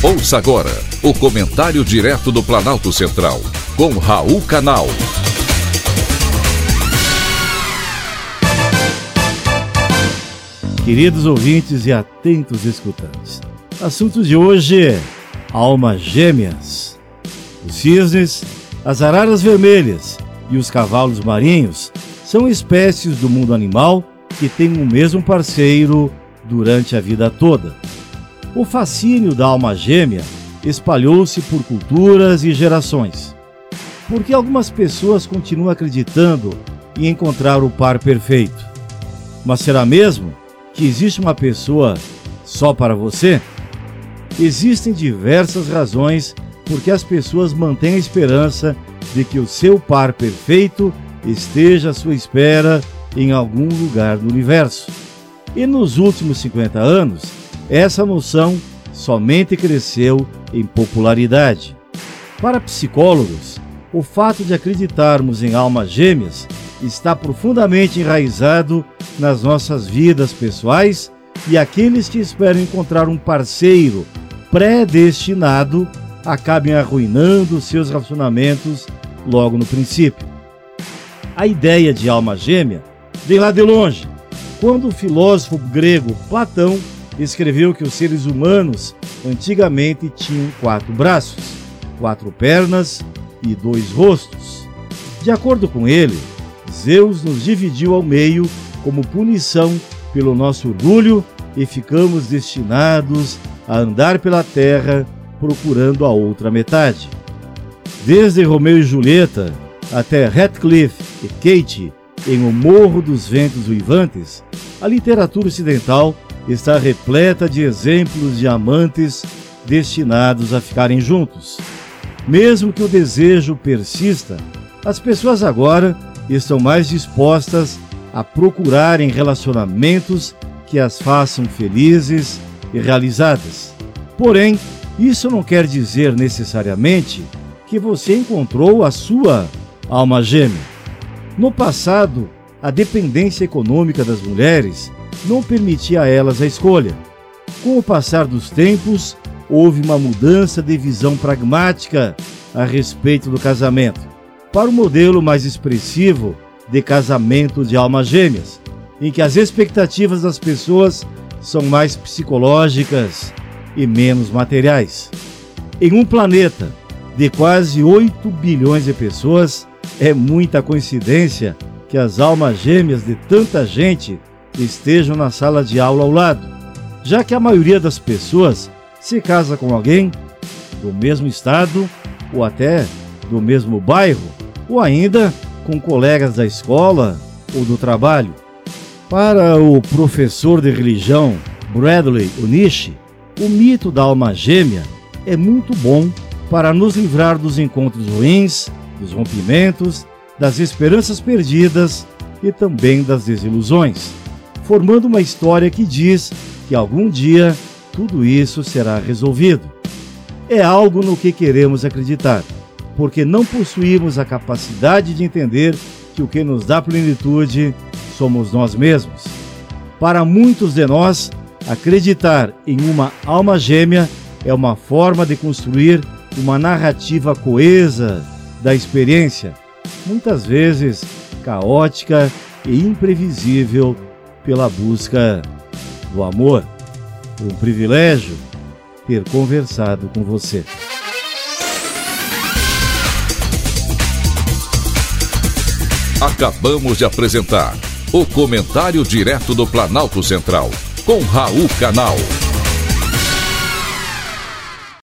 Ouça agora o comentário direto do Planalto Central, com Raul Canal. Queridos ouvintes e atentos escutantes, assunto de hoje: almas gêmeas. Os cisnes, as araras vermelhas e os cavalos marinhos são espécies do mundo animal que têm o mesmo parceiro durante a vida toda. O fascínio da alma gêmea espalhou-se por culturas e gerações. Porque algumas pessoas continuam acreditando em encontrar o par perfeito. Mas será mesmo que existe uma pessoa só para você? Existem diversas razões por que as pessoas mantêm a esperança de que o seu par perfeito esteja à sua espera em algum lugar do universo. E nos últimos 50 anos, essa noção somente cresceu em popularidade. Para psicólogos, o fato de acreditarmos em almas gêmeas está profundamente enraizado nas nossas vidas pessoais e aqueles que esperam encontrar um parceiro predestinado acabem arruinando seus relacionamentos logo no princípio. A ideia de alma gêmea vem lá de longe, quando o filósofo grego Platão escreveu que os seres humanos antigamente tinham quatro braços, quatro pernas e dois rostos. De acordo com ele, Zeus nos dividiu ao meio como punição pelo nosso orgulho e ficamos destinados a andar pela terra procurando a outra metade. Desde Romeu e Julieta até Heathcliff e Kate em O Morro dos Ventos Uivantes, a literatura ocidental está repleta de exemplos de amantes destinados a ficarem juntos. Mesmo que o desejo persista, as pessoas agora estão mais dispostas a procurarem relacionamentos que as façam felizes e realizadas. Porém, isso não quer dizer necessariamente que você encontrou a sua alma gêmea. No passado, a dependência econômica das mulheres não permitia a elas a escolha. Com o passar dos tempos, houve uma mudança de visão pragmática a respeito do casamento, para o modelo mais expressivo de casamento de almas gêmeas, em que as expectativas das pessoas são mais psicológicas e menos materiais. Em um planeta de quase 8 bilhões de pessoas, é muita coincidência que as almas gêmeas de tanta gente estejam na sala de aula ao lado, já que a maioria das pessoas se casa com alguém do mesmo estado ou até do mesmo bairro, ou ainda com colegas da escola ou do trabalho. Para o professor de religião Bradley Unishi, o mito da alma gêmea é muito bom para nos livrar dos encontros ruins, dos rompimentos, das esperanças perdidas e também das desilusões formando uma história que diz que algum dia tudo isso será resolvido. É algo no que queremos acreditar, porque não possuímos a capacidade de entender que o que nos dá plenitude somos nós mesmos. Para muitos de nós, acreditar em uma alma gêmea é uma forma de construir uma narrativa coesa da experiência, muitas vezes caótica e imprevisível pela busca do amor. Um privilégio ter conversado com você. Acabamos de apresentar o Comentário Direto do Planalto Central, com Raul Canal.